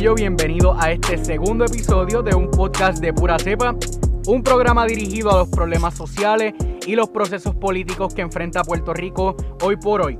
Bienvenido a este segundo episodio de un podcast de pura cepa, un programa dirigido a los problemas sociales y los procesos políticos que enfrenta Puerto Rico hoy por hoy.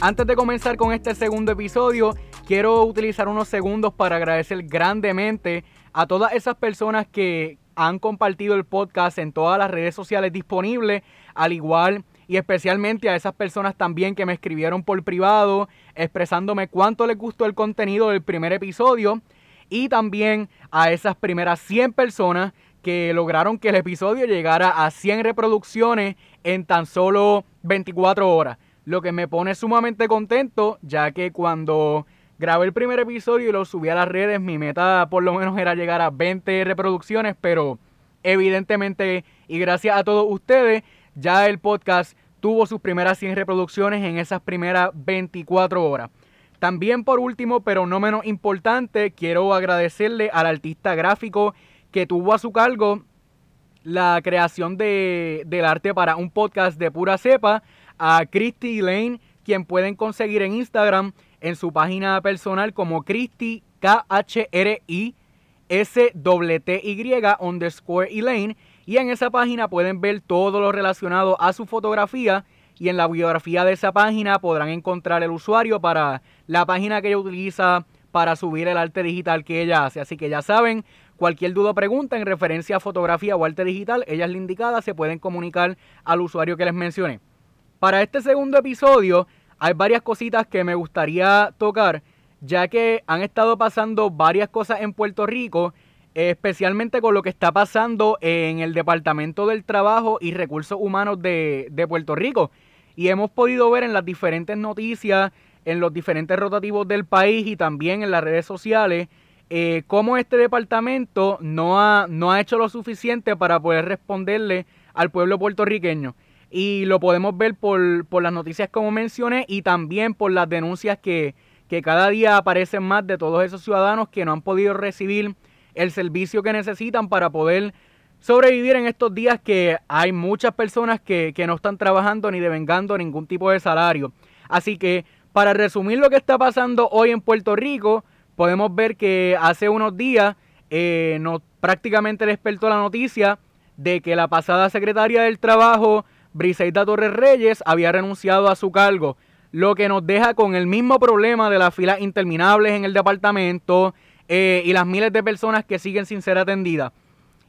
Antes de comenzar con este segundo episodio, quiero utilizar unos segundos para agradecer grandemente a todas esas personas que han compartido el podcast en todas las redes sociales disponibles, al igual y especialmente a esas personas también que me escribieron por privado expresándome cuánto les gustó el contenido del primer episodio y también a esas primeras 100 personas que lograron que el episodio llegara a 100 reproducciones en tan solo 24 horas. Lo que me pone sumamente contento, ya que cuando grabé el primer episodio y lo subí a las redes, mi meta por lo menos era llegar a 20 reproducciones, pero evidentemente y gracias a todos ustedes, ya el podcast tuvo sus primeras 100 reproducciones en esas primeras 24 horas. También por último, pero no menos importante, quiero agradecerle al artista gráfico que tuvo a su cargo la creación de, del arte para un podcast de pura cepa, a Christy Lane, quien pueden conseguir en Instagram en su página personal como Christy K-H-R-I S-T-Y underscore Elaine y en esa página pueden ver todo lo relacionado a su fotografía y en la biografía de esa página podrán encontrar el usuario para la página que ella utiliza para subir el arte digital que ella hace. Así que ya saben, cualquier duda o pregunta en referencia a fotografía o arte digital, ella es la indicada, se pueden comunicar al usuario que les mencioné. Para este segundo episodio hay varias cositas que me gustaría tocar, ya que han estado pasando varias cosas en Puerto Rico especialmente con lo que está pasando en el Departamento del Trabajo y Recursos Humanos de, Puerto Rico. Y hemos podido ver en las diferentes noticias, en los diferentes rotativos del país y también en las redes sociales, eh, cómo este departamento no ha, no ha hecho lo suficiente para poder responderle al pueblo puertorriqueño. Y lo podemos ver por, por las noticias como mencioné y también por las denuncias que, que cada día aparecen más de todos esos ciudadanos que no han podido recibir el servicio que necesitan para poder sobrevivir en estos días que hay muchas personas que, no están trabajando ni devengando ningún tipo de salario. Así que para resumir lo que está pasando hoy en Puerto Rico, podemos ver que hace unos días eh, nos prácticamente despertó la noticia de que la pasada secretaria del Trabajo, Briseida Torres Reyes, había renunciado a su cargo, lo que nos deja con el mismo problema de las filas interminables en el departamento, eh, y las miles de personas que siguen sin ser atendidas.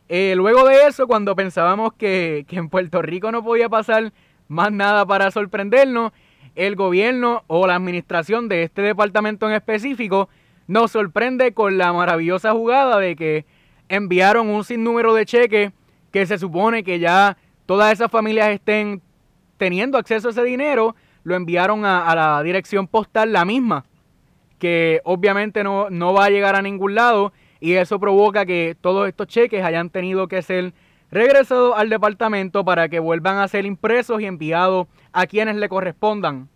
Eh, luego de eso, cuando pensábamos que, en Puerto Rico no podía pasar más nada para sorprendernos, el gobierno o la administración de este departamento en específico nos sorprende con la maravillosa jugada de que enviaron un sinnúmero de cheques que se supone que ya todas esas familias estén teniendo acceso a ese dinero, lo enviaron a la dirección postal la misma que obviamente no, no va a llegar a ningún lado y eso provoca que todos estos cheques hayan tenido que ser regresados al departamento para que vuelvan a ser impresos y enviados a quienes le correspondan.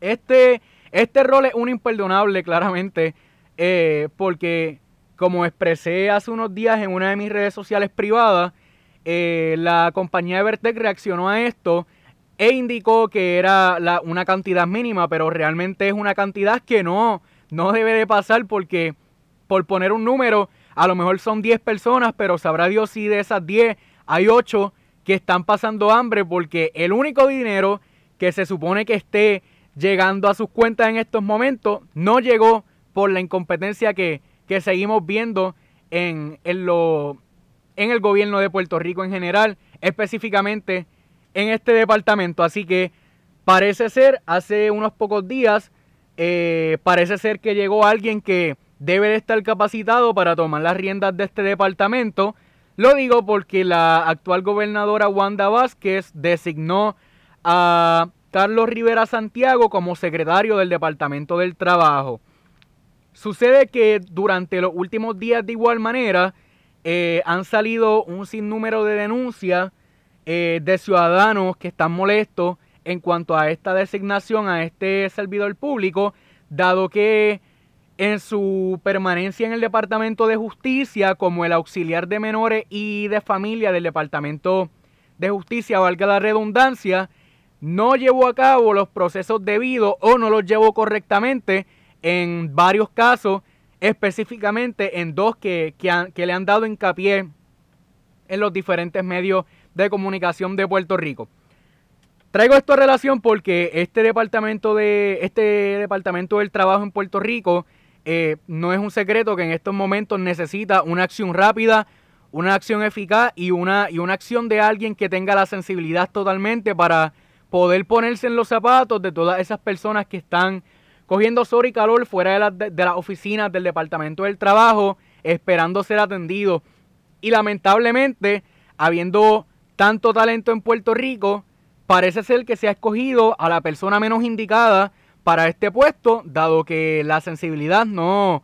Este, este rol es un imperdonable claramente eh, porque como expresé hace unos días en una de mis redes sociales privadas, eh, la compañía Evertech reaccionó a esto e indicó que era una cantidad mínima, pero realmente es una cantidad que no, no debe de pasar porque, por poner un número, a lo mejor son 10 personas, pero sabrá Dios si de esas 10 hay 8 que están pasando hambre porque el único dinero que se supone que esté llegando a sus cuentas en estos momentos no llegó por la incompetencia que, que seguimos viendo en, en, lo, en el gobierno de Puerto Rico en general, específicamente en este departamento. Así que parece ser, hace unos pocos días, eh, parece ser que llegó alguien que debe de estar capacitado para tomar las riendas de este departamento. Lo digo porque la actual gobernadora Wanda Vázquez designó a Carlos Rivera Santiago como secretario del Departamento del Trabajo. Sucede que durante los últimos días de igual manera eh, han salido un sinnúmero de denuncias eh, de ciudadanos que están molestos en cuanto a esta designación a este servidor público, dado que en su permanencia en el Departamento de Justicia como el auxiliar de menores y de familia del Departamento de Justicia, valga la redundancia, no llevó a cabo los procesos debidos o no los llevó correctamente en varios casos específicamente en dos que, que, le han dado hincapié en los diferentes medios de comunicación de Puerto Rico. Traigo esto a relación porque este departamento de este departamento del trabajo en Puerto Rico eh, no es un secreto que en estos momentos necesita una acción rápida, una acción eficaz y una, y una acción de alguien que tenga la sensibilidad totalmente para poder ponerse en los zapatos de todas esas personas que están cogiendo sol y calor fuera de, de, las oficinas del Departamento del Trabajo, esperando ser atendidos. Y lamentablemente, habiendo tanto talento en Puerto Rico, parece ser que se ha escogido a la persona menos indicada para este puesto, dado que la sensibilidad no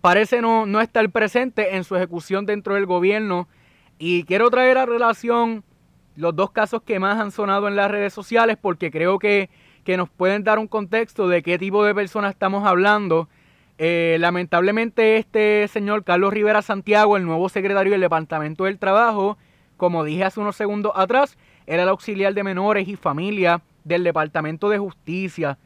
parece no, no estar presente en su ejecución dentro del gobierno. Y quiero traer a relación los dos casos que más han sonado en las redes sociales porque creo que que nos pueden dar un contexto de qué tipo de personas estamos hablando. Eh, lamentablemente este señor Carlos Rivera Santiago, el nuevo secretario del Departamento del Trabajo, como dije hace unos segundos atrás, era el auxiliar de menores y familia del Departamento de Justicia.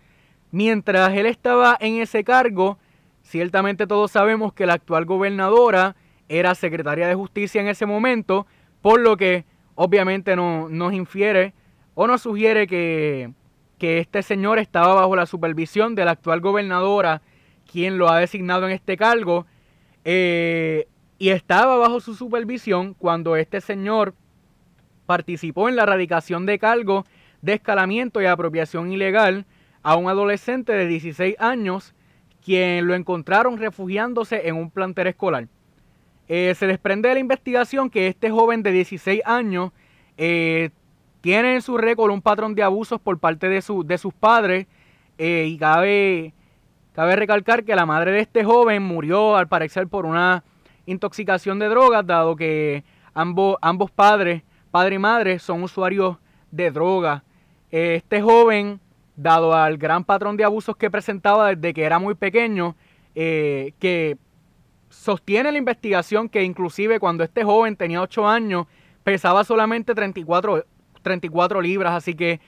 Mientras él estaba en ese cargo, ciertamente todos sabemos que la actual gobernadora era secretaria de Justicia en ese momento, por lo que obviamente no, nos infiere o nos sugiere que, que este señor estaba bajo la supervisión de la actual gobernadora, quien lo ha designado en este cargo, eh, y estaba bajo su supervisión cuando este señor participó en la erradicación de cargos de escalamiento y apropiación ilegal a un adolescente de 16 años, quien lo encontraron refugiándose en un plantel escolar. Eh, se desprende de la investigación que este joven de 16 años eh, tiene en su récord un patrón de abusos por parte de, su, de sus padres eh, y cabe, cabe recalcar que la madre de este joven murió al parecer por una intoxicación de drogas, dado que ambos, ambos padres, padre y madre, son usuarios de drogas. Este joven, dado al gran patrón de abusos que presentaba desde que era muy pequeño, eh, que sostiene la investigación que inclusive cuando este joven tenía 8 años, pesaba solamente 34, 34 libras, así que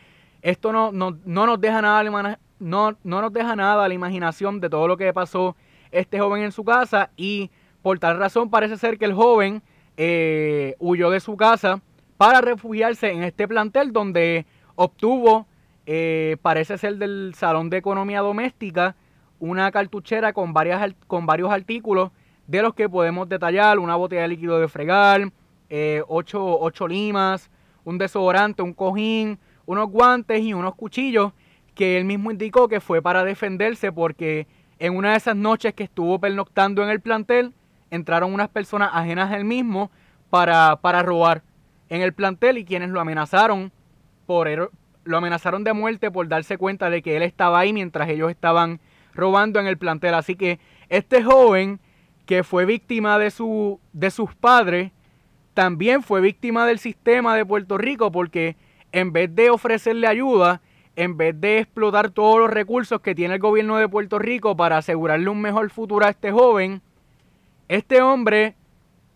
esto no, no, nos deja nada no, no nos deja nada a la imaginación de todo lo que pasó este joven en su casa y por tal razón parece ser que el joven eh, huyó de su casa para refugiarse en este plantel donde obtuvo, eh, parece ser del Salón de Economía Doméstica, una cartuchera con, varias, con varios artículos de los que podemos detallar, una botella de líquido de fregar, eh, ocho, ocho limas, un desodorante, un cojín, unos guantes y unos cuchillos que él mismo indicó que fue para defenderse porque en una de esas noches que estuvo pernoctando en el plantel, entraron unas personas ajenas a él mismo para, para robar en el plantel y quienes lo amenazaron por lo amenazaron de muerte por darse cuenta de que él estaba ahí mientras ellos estaban robando en el plantel. Así que este joven que fue víctima de, su, de sus padres también fue víctima del sistema de Puerto Rico porque en vez de ofrecerle ayuda, en vez de explotar todos los recursos que tiene el gobierno de Puerto Rico para asegurarle un mejor futuro a este joven, este hombre,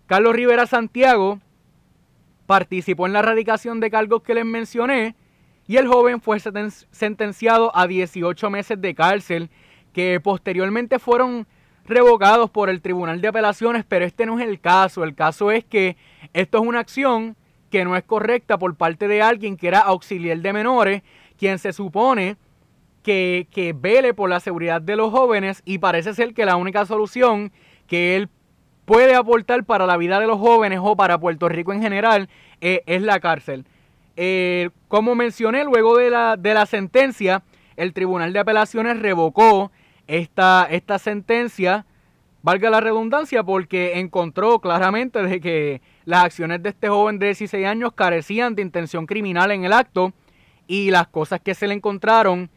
Carlos Rivera Santiago, participó en la erradicación de cargos que les mencioné y el joven fue sentenciado a 18 meses de cárcel que posteriormente fueron revocados por el Tribunal de Apelaciones, pero este no es el caso. El caso es que esto es una acción que no es correcta por parte de alguien que era auxiliar de menores, quien se supone que, que vele por la seguridad de los jóvenes y parece ser que la única solución que él puede aportar para la vida de los jóvenes o para Puerto Rico en general eh, es la cárcel. Eh, como mencioné, luego de la, de la sentencia, el Tribunal de Apelaciones revocó esta, esta sentencia, valga la redundancia, porque encontró claramente de que las acciones de este joven de 16 años carecían de intención criminal en el acto y las cosas que se le encontraron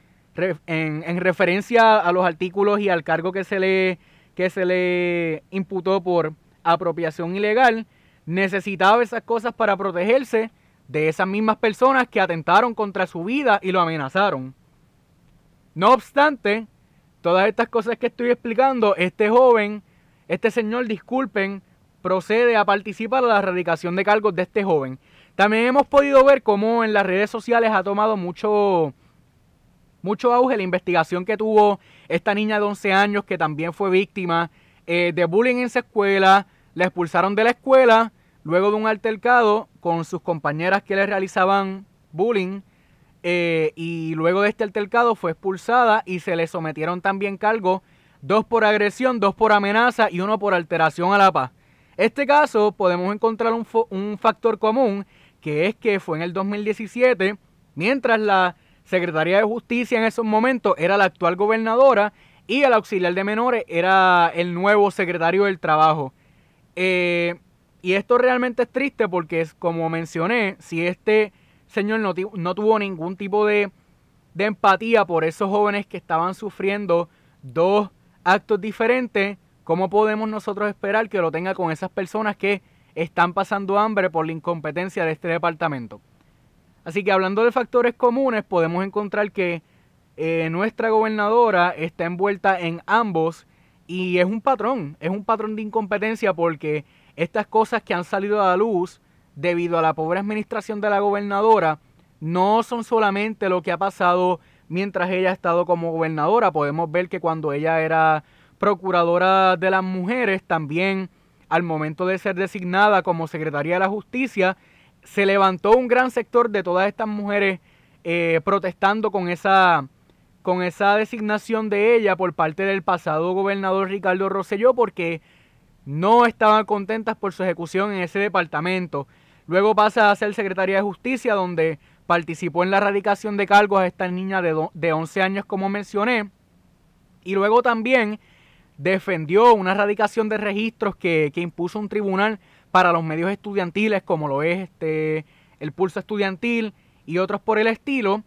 en, en referencia a los artículos y al cargo que se le, que se le imputó por apropiación ilegal, necesitaba esas cosas para protegerse de esas mismas personas que atentaron contra su vida y lo amenazaron. No obstante, todas estas cosas que estoy explicando, este joven, este señor, disculpen, procede a participar en la erradicación de cargos de este joven. También hemos podido ver cómo en las redes sociales ha tomado mucho, mucho auge la investigación que tuvo esta niña de 11 años que también fue víctima eh, de bullying en su escuela, la expulsaron de la escuela luego de un altercado con sus compañeras que le realizaban bullying eh, y luego de este altercado fue expulsada y se le sometieron también cargos, dos por agresión, dos por amenaza y uno por alteración a la paz. Este caso podemos encontrar un, un factor común que es que fue en el 2017, mientras la Secretaría de Justicia en esos momentos era la actual gobernadora y el auxiliar de menores era el nuevo secretario del Trabajo. Eh, y esto realmente es triste porque, como mencioné, si este señor no, no tuvo ningún tipo de, de empatía por esos jóvenes que estaban sufriendo dos actos diferentes, ¿cómo podemos nosotros esperar que lo tenga con esas personas que están pasando hambre por la incompetencia de este departamento? Así que hablando de factores comunes, podemos encontrar que eh, nuestra gobernadora está envuelta en ambos y es un patrón, es un patrón de incompetencia porque estas cosas que han salido a la luz debido a la pobre administración de la gobernadora no son solamente lo que ha pasado mientras ella ha estado como gobernadora. Podemos ver que cuando ella era procuradora de las mujeres, también al momento de ser designada como secretaria de la justicia, se levantó un gran sector de todas estas mujeres eh, protestando con esa, con esa designación de ella por parte del pasado gobernador Ricardo Rosselló porque no estaban contentas por su ejecución en ese departamento. Luego pasa a ser secretaria de justicia donde participó en la erradicación de cargos a esta niña de, de 11 años como mencioné. Y luego también defendió una erradicación de registros que, que impuso un tribunal para los medios estudiantiles como lo es este el pulso estudiantil y otros por el estilo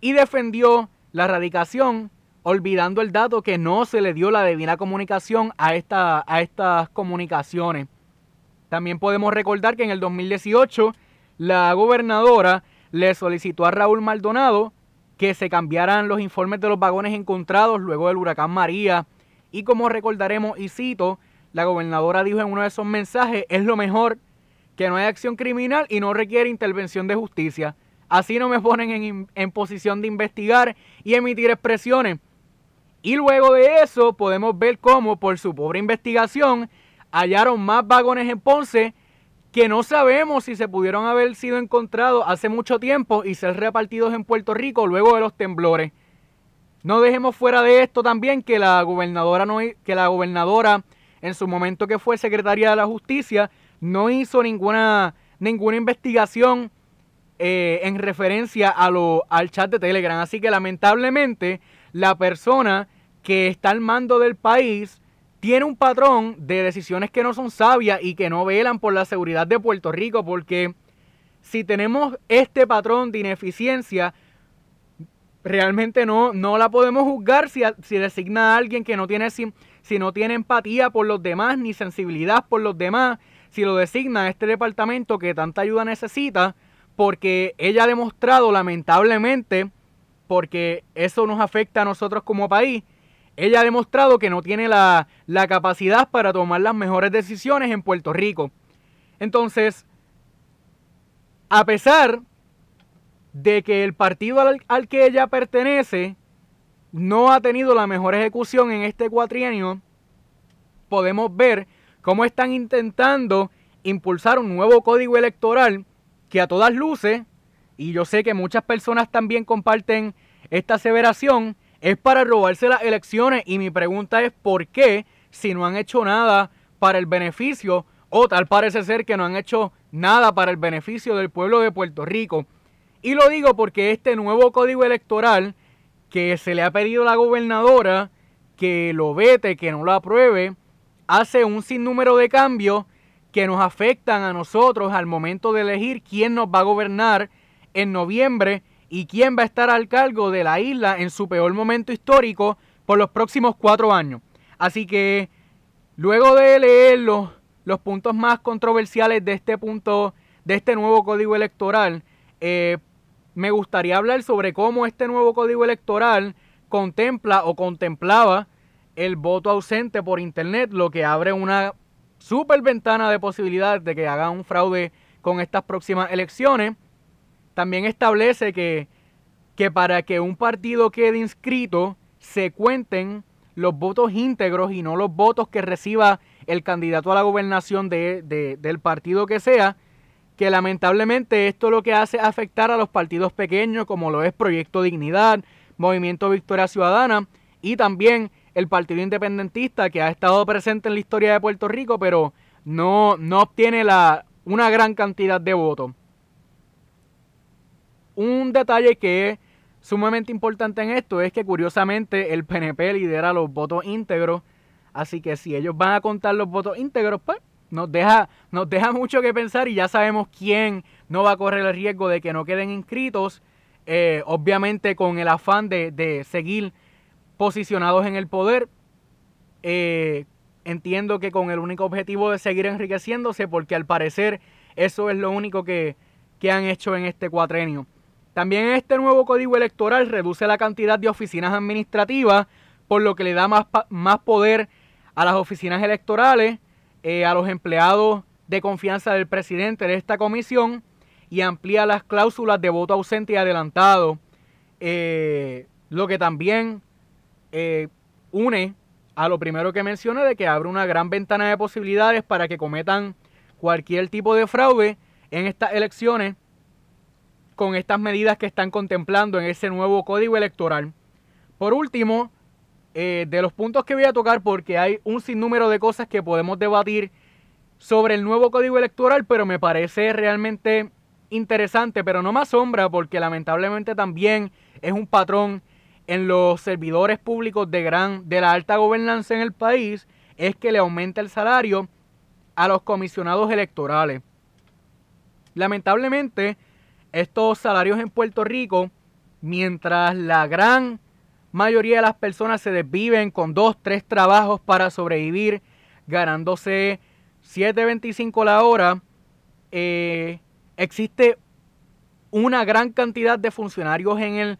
y defendió la erradicación olvidando el dato que no se le dio la debida comunicación a, esta, a estas comunicaciones. También podemos recordar que en el 2018 la gobernadora le solicitó a Raúl Maldonado que se cambiaran los informes de los vagones encontrados luego del huracán María. Y como recordaremos, y cito, la gobernadora dijo en uno de esos mensajes, es lo mejor que no hay acción criminal y no requiere intervención de justicia. Así no me ponen en, en posición de investigar y emitir expresiones. Y luego de eso podemos ver cómo por su pobre investigación hallaron más vagones en Ponce que no sabemos si se pudieron haber sido encontrados hace mucho tiempo y ser repartidos en Puerto Rico luego de los temblores. No dejemos fuera de esto también que la gobernadora no, que la gobernadora en su momento que fue secretaria de la justicia no hizo ninguna ninguna investigación eh, en referencia a al chat de Telegram. Así que lamentablemente la persona que está al mando del país tiene un patrón de decisiones que no son sabias y que no velan por la seguridad de Puerto Rico, porque si tenemos este patrón de ineficiencia, realmente no, no la podemos juzgar si, si designa a alguien que no tiene, si, no tiene empatía por los demás ni sensibilidad por los demás, si lo designa a este departamento que tanta ayuda necesita, porque ella ha demostrado lamentablemente, porque eso nos afecta a nosotros como país, ella ha demostrado que no tiene la, la capacidad para tomar las mejores decisiones en Puerto Rico. Entonces, a pesar de que el partido al, al, que ella pertenece no ha tenido la mejor ejecución en este cuatrienio, podemos ver cómo están intentando impulsar un nuevo código electoral que a todas luces, y yo sé que muchas personas también comparten esta aseveración, es para robarse las elecciones. Y mi pregunta es, ¿por qué si no han hecho nada para el beneficio, o tal parece ser que no han hecho nada para el beneficio del pueblo de Puerto Rico? Y lo digo porque este nuevo código electoral que se le ha pedido a la gobernadora que lo vete, que no lo apruebe, hace un sinnúmero de cambios que nos afectan a nosotros al momento de elegir quién nos va a gobernar en noviembre y quién va a estar al cargo de la isla en su peor momento histórico por los próximos cuatro años. Así que luego de leer los, puntos más controversiales de este punto, de este nuevo código electoral, eh, me gustaría hablar sobre cómo este nuevo código electoral contempla o contemplaba el voto ausente por internet, lo que abre una super ventana de posibilidades de que hagan un fraude con estas próximas elecciones. También establece que que para que un partido quede inscrito se cuenten los votos íntegros y no los votos que reciba el candidato a la gobernación del partido que sea, que lamentablemente esto lo que hace es afectar a los partidos pequeños como lo es Proyecto Dignidad, Movimiento Victoria Ciudadana y también el Partido Independentista que ha estado presente en la historia de Puerto Rico pero no, no obtiene la, una gran cantidad de votos. Un detalle que es sumamente importante en esto es que curiosamente el PNP lidera los votos íntegros, así que si ellos van a contar los votos íntegros, pues nos deja, nos deja mucho que pensar y ya sabemos quién no va a correr el riesgo de que no queden inscritos, eh, obviamente con el afán de, seguir posicionados en el poder. Eh, entiendo que con el único objetivo de seguir enriqueciéndose, porque al parecer eso es lo único que, que han hecho en este cuatrenio. También este nuevo código electoral reduce la cantidad de oficinas administrativas, por lo que le da más, más poder a las oficinas electorales eh, a los empleados de confianza del presidente de esta comisión y amplía las cláusulas de voto ausente y adelantado, eh, lo que también eh, une a lo primero que mencioné de que abre una gran ventana de posibilidades para que cometan cualquier tipo de fraude en estas elecciones con estas medidas que están contemplando en ese nuevo código electoral. Por último, eh, de los puntos que voy a tocar porque hay un sinnúmero de cosas que podemos debatir sobre el nuevo código electoral, pero me parece realmente interesante, pero no me asombra porque lamentablemente también es un patrón en los servidores públicos de gran de la alta gobernanza en el país es que le aumenta el salario a los comisionados electorales. Lamentablemente, estos salarios en Puerto Rico, mientras la gran mayoría de las personas se desviven con dos, tres trabajos para sobrevivir, ganándose 7.25 la hora. Eh, existe una gran cantidad de funcionarios en el,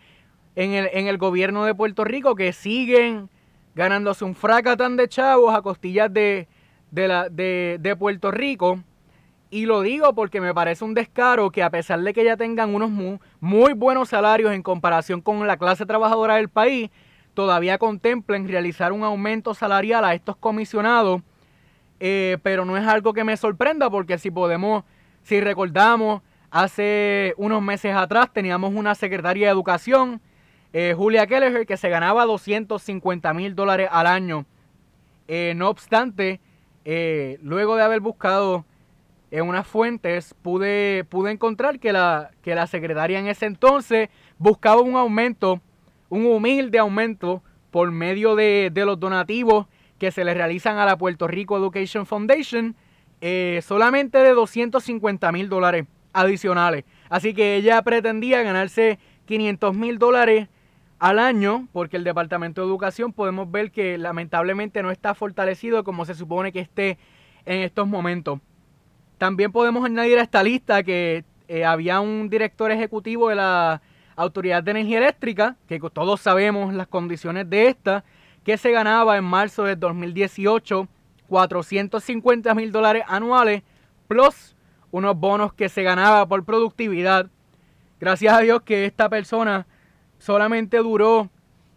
en, el, en el gobierno de Puerto Rico que siguen ganándose un fracatán de chavos a costillas de, de, la, de, de Puerto Rico y lo digo porque me parece un descaro que a pesar de que ya tengan unos muy, buenos salarios en comparación con la clase trabajadora del país, todavía contemplen realizar un aumento salarial a estos comisionados. Eh, pero no es algo que me sorprenda porque si podemos, si recordamos, hace unos meses atrás teníamos una secretaria de educación, eh, Julia Kelleher, que se ganaba 250 mil dólares al año. Eh, no obstante, luego de haber buscado en unas fuentes pude, pude encontrar que la, que la secretaria en ese entonces buscaba un aumento, un humilde aumento por medio de, los donativos que se le realizan a la Puerto Rico Education Foundation, eh, solamente de 250 mil dólares adicionales. Así que ella pretendía ganarse 500 mil dólares al año, porque el Departamento de Educación podemos ver que lamentablemente no está fortalecido como se supone que esté en estos momentos. También podemos añadir a esta lista que eh, había un director ejecutivo de la Autoridad de Energía Eléctrica, que todos sabemos las condiciones de esta, que se ganaba en marzo del 2018 450 mil dólares anuales, plus unos bonos que se ganaba por productividad. Gracias a Dios que esta persona solamente duró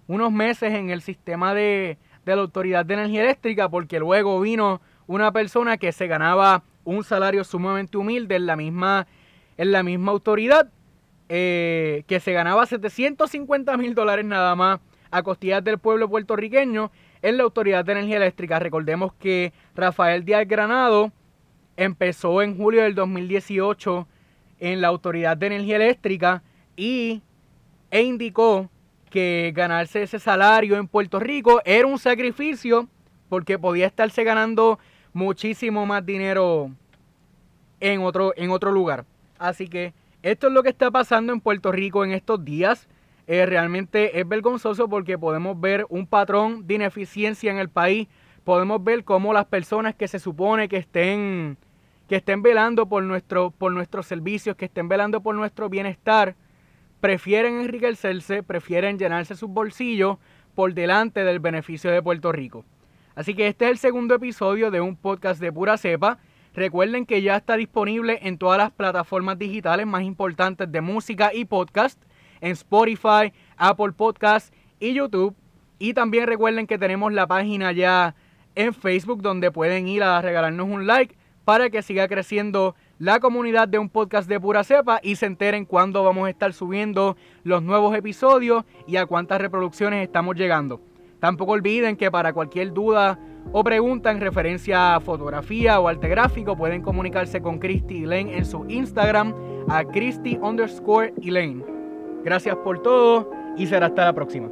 unos meses en el sistema de, de la Autoridad de Energía Eléctrica, porque luego vino una persona que se ganaba un salario sumamente humilde en la misma, en la misma autoridad, eh, que se ganaba 750 mil dólares nada más a costillas del pueblo puertorriqueño en la Autoridad de Energía Eléctrica. Recordemos que Rafael Díaz Granado empezó en julio del 2018 en la Autoridad de Energía Eléctrica y, e indicó que ganarse ese salario en Puerto Rico era un sacrificio porque podía estarse ganando muchísimo más dinero en otro, en otro lugar. Así que esto es lo que está pasando en Puerto Rico en estos días. Eh, realmente es vergonzoso porque podemos ver un patrón de ineficiencia en el país. Podemos ver cómo las personas que se supone que estén, que estén velando por, nuestro, por nuestros servicios, que estén velando por nuestro bienestar, prefieren enriquecerse, prefieren llenarse sus bolsillos por delante del beneficio de Puerto Rico. Así que este es el segundo episodio de un podcast de pura cepa. Recuerden que ya está disponible en todas las plataformas digitales más importantes de música y podcast. en Spotify, Apple Podcasts y YouTube. Y también recuerden que tenemos la página ya en Facebook donde pueden ir a regalarnos un like para que siga creciendo la comunidad de un podcast de pura cepa y se enteren cuándo vamos a estar subiendo los nuevos episodios y a cuántas reproducciones estamos llegando. Tampoco olviden que para cualquier duda o pregunta en referencia a fotografía o arte gráfico pueden comunicarse con Christy Elaine en su Instagram a Christy underscore. Gracias por todo y será hasta la próxima.